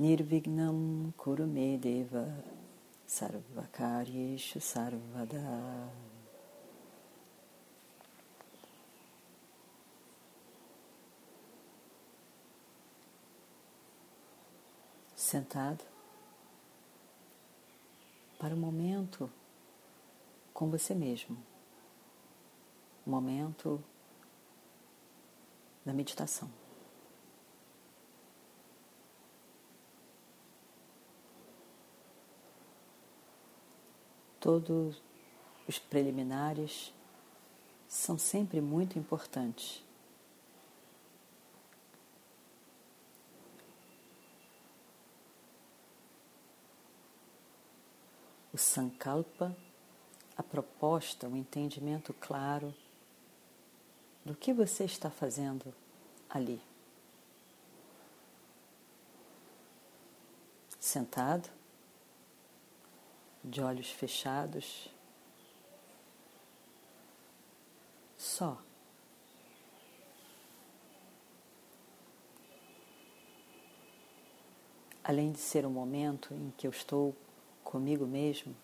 Nirvignam Kurumedeva Sarvakaryeshu Sarvada Sentado para o momento com você mesmo, o momento da meditação. Todos os preliminares são sempre muito importantes. O Sankalpa, a proposta, o entendimento claro do que você está fazendo ali. Sentado, de olhos fechados, só. Além de ser um momento em que eu estou comigo mesmo,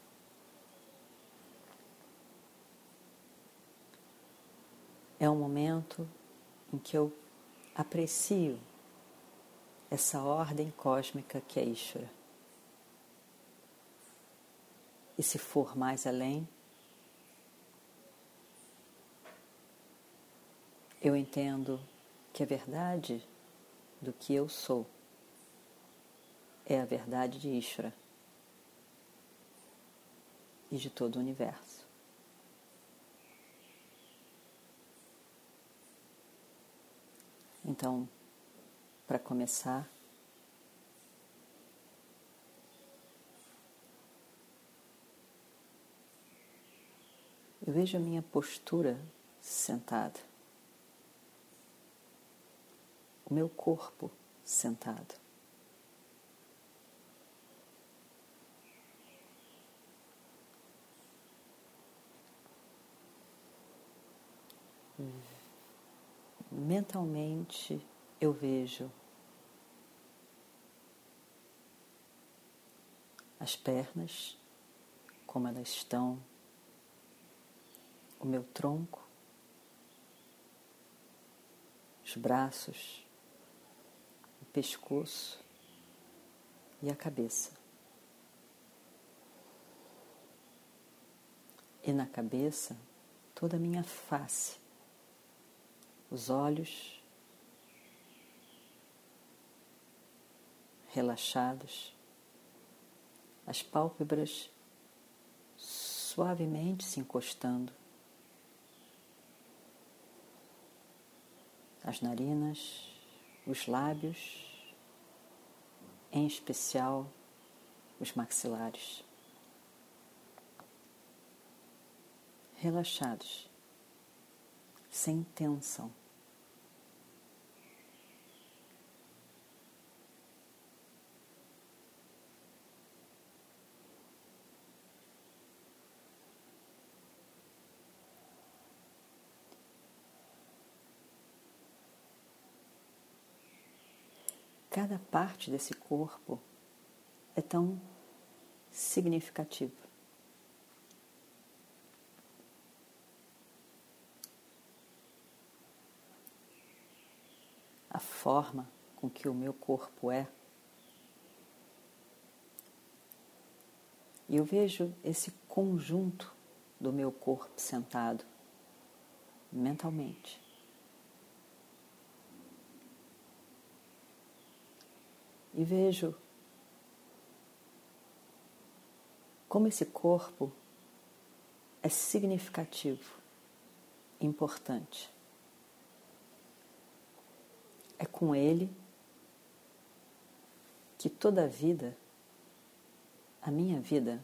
é um momento em que eu aprecio essa ordem cósmica que é Ishvara. E se for mais além, eu entendo que a verdade do que eu sou é a verdade de Ishvara e de todo o universo. Então, para começar, Eu vejo a minha postura sentada, o meu corpo sentado. Mentalmente eu vejo as pernas como elas estão o meu tronco, os braços, o pescoço e a cabeça. E na cabeça, toda a minha face, os olhos relaxados, as pálpebras suavemente se encostando as narinas, os lábios, em especial os maxilares. Relaxados, sem tensão. Cada parte desse corpo é tão significativa. A forma com que o meu corpo é. E eu vejo esse conjunto do meu corpo sentado mentalmente. E vejo como esse corpo é significativo, importante. É com ele que toda a vida, a minha vida,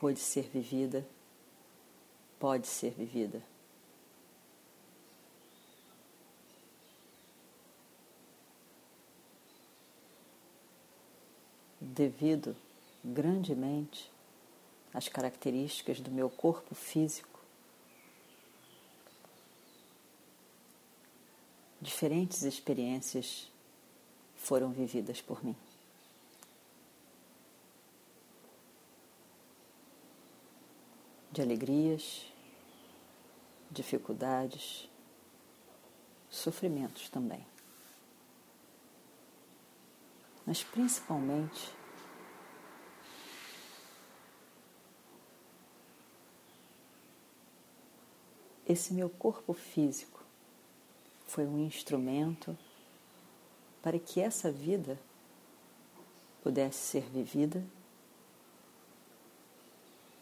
pôde ser vivida, pode ser vivida. Devido grandemente às características do meu corpo físico, diferentes experiências foram vividas por mim. De alegrias, dificuldades, sofrimentos também. Mas principalmente esse meu corpo físico foi um instrumento para que essa vida pudesse ser vivida,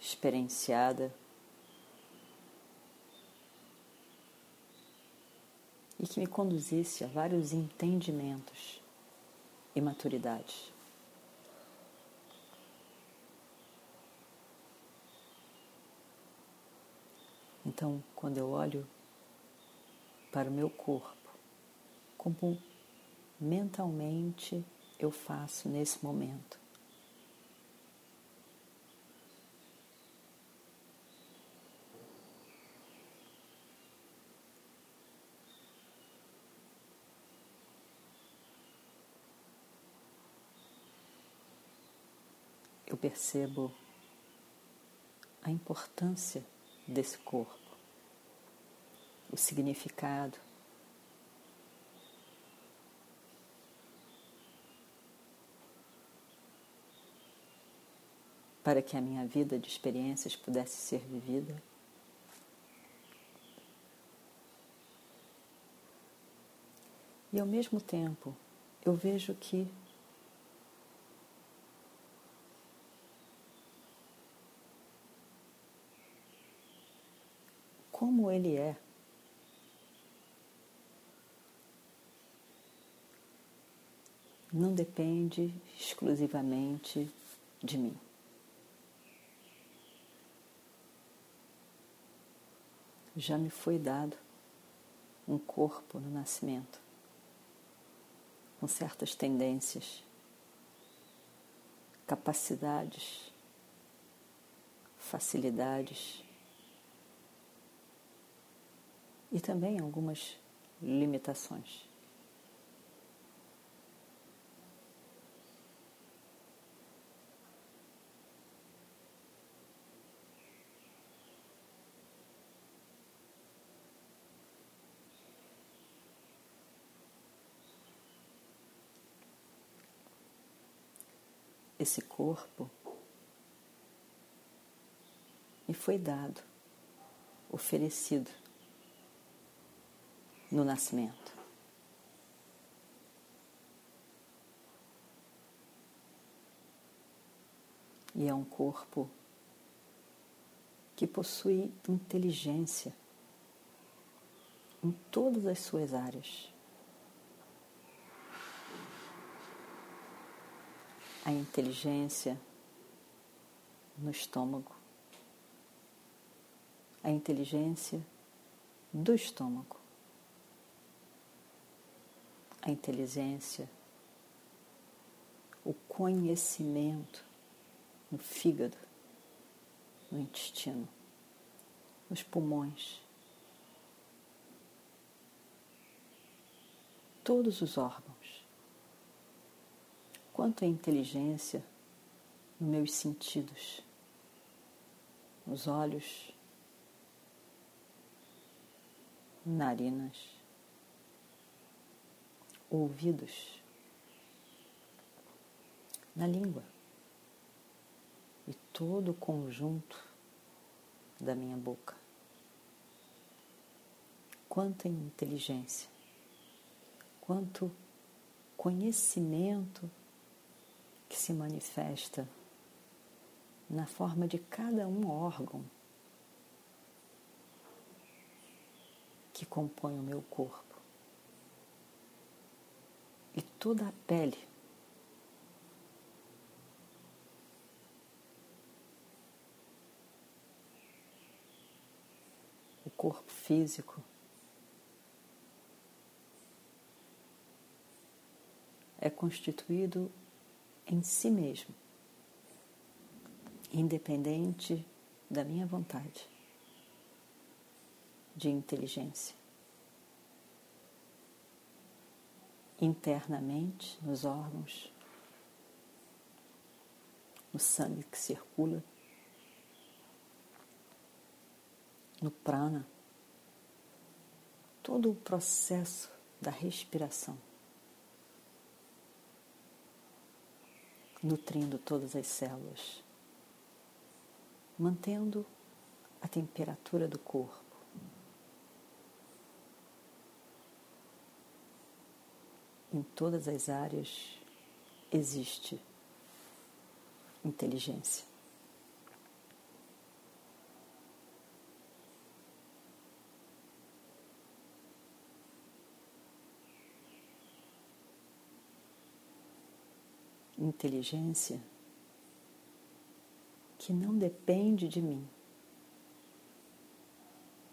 experienciada e que me conduzisse a vários entendimentos e maturidades. Então, quando eu olho para o meu corpo, como mentalmente eu faço nesse momento. Eu percebo a importância desse corpo, o significado para que a minha vida de experiências pudesse ser vivida. E ao mesmo tempo, eu vejo que como ele é, não depende exclusivamente de mim. já me foi dado um corpo no nascimento, com certas tendências, capacidades, facilidades e também algumas limitações. esse corpo me foi dado, oferecido no nascimento. E é um corpo que possui inteligência em todas as suas áreas. a inteligência no estômago, a inteligência do estômago, a inteligência, o conhecimento no fígado, no intestino, nos pulmões, todos os órgãos. Quanto a inteligência nos meus sentidos, nos olhos, narinas, ouvidos, na língua e todo o conjunto da minha boca. Quanta inteligência, quanto conhecimento que se manifesta na forma de cada um órgão que compõe o meu corpo toda a pele. O corpo físico. É constituído em si mesmo, independente da minha vontade de inteligência. Internamente, nos órgãos, no sangue que circula, no prana, todo o processo da respiração, nutrindo todas as células, mantendo a temperatura do corpo. Em todas as áreas existe inteligência. Inteligência que não depende de mim,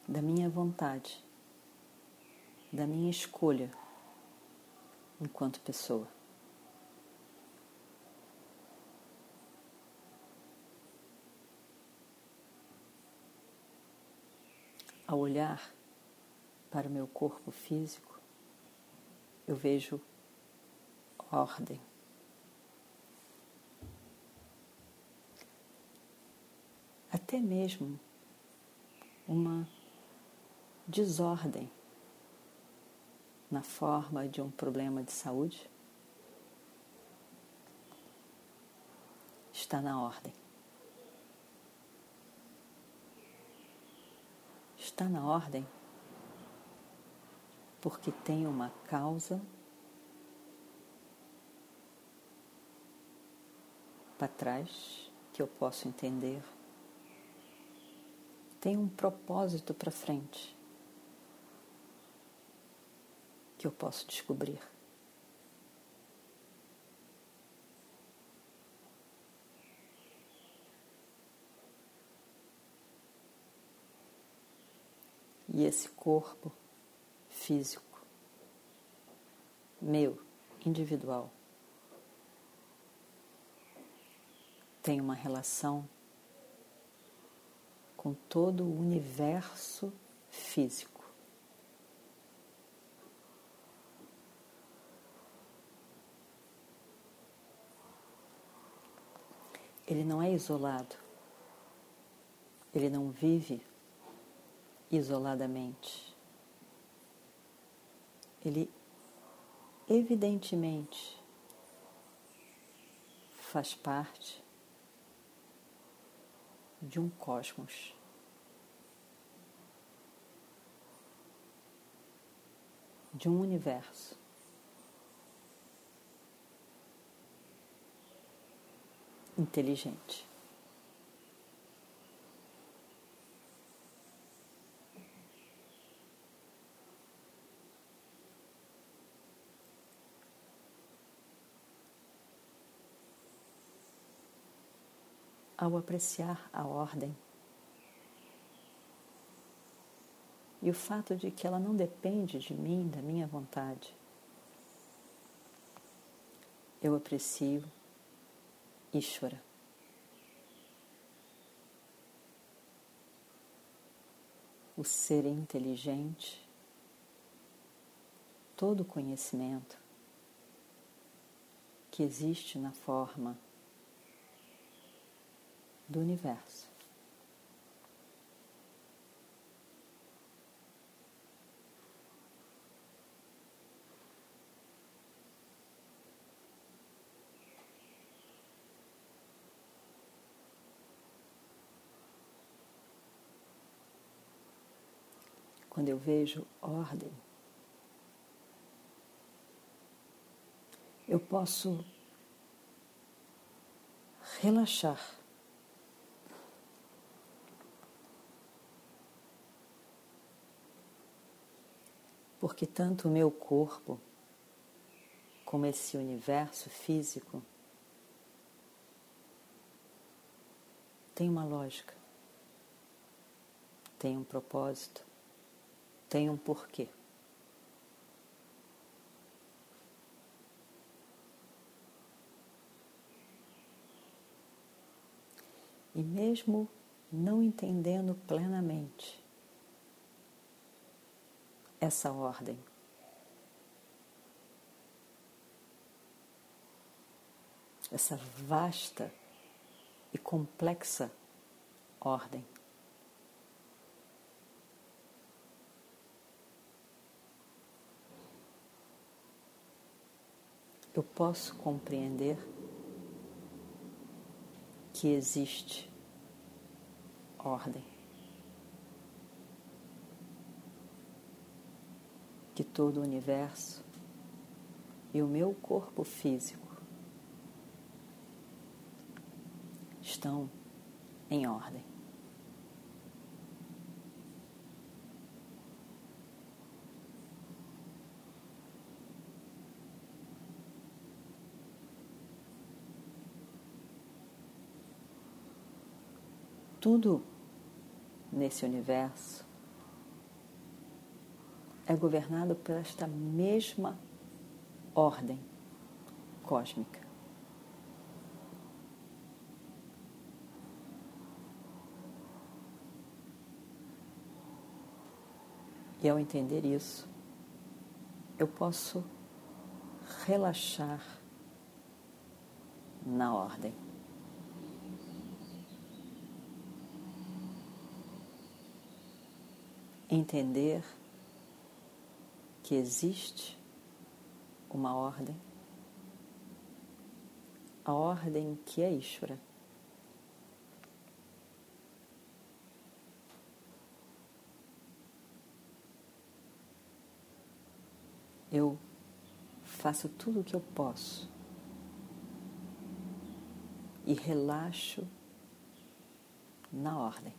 da minha vontade, da minha escolha enquanto pessoa. Ao olhar para o meu corpo físico, eu vejo ordem. Até mesmo uma desordem na forma de um problema de saúde? Está na ordem. está na ordem porque tem uma causa para trás que eu posso entender, tem um propósito para frente que eu posso descobrir. e esse corpo físico, meu, individual, tem uma relação com todo o universo físico. Ele não é isolado, ele não vive isoladamente. Ele evidentemente faz parte de um cosmos. De um universo. Inteligente. ao apreciar a ordem. E o fato de que ela não depende de mim, da minha vontade. Eu aprecio Ishvara. O ser inteligente, todo conhecimento que existe na forma do universo. Quando eu vejo ordem, eu posso relaxar. Porque tanto o meu corpo como esse universo físico tem uma lógica, tem um propósito, tem um porquê. E mesmo não entendendo plenamente essa ordem, essa vasta e complexa ordem. Eu posso compreender que existe ordem. Que todo o universo e o meu corpo físico estão em ordem. Tudo nesse universo é governado por esta mesma ordem cósmica. E ao entender isso, eu posso relaxar na ordem. Entender que existe uma ordem, a ordem que é Ishvara. eu faço tudo o que eu posso e relaxo na ordem.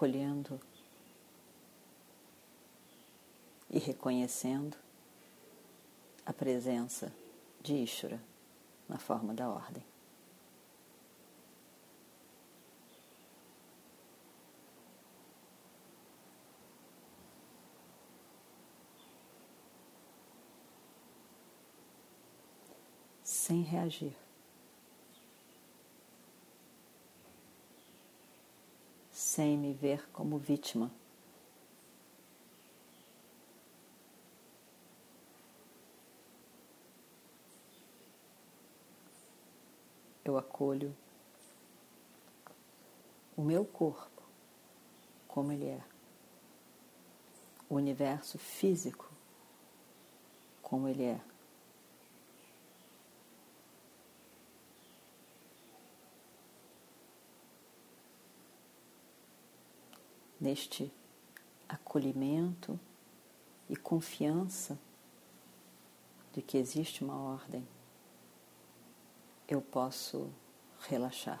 Acolhendo e reconhecendo a presença de Ishvara na forma da ordem. Sem reagir. Sem me ver como vítima. eu acolho o meu corpo como ele é, o universo físico como ele é. Neste acolhimento e confiança de que existe uma ordem eu posso relaxar.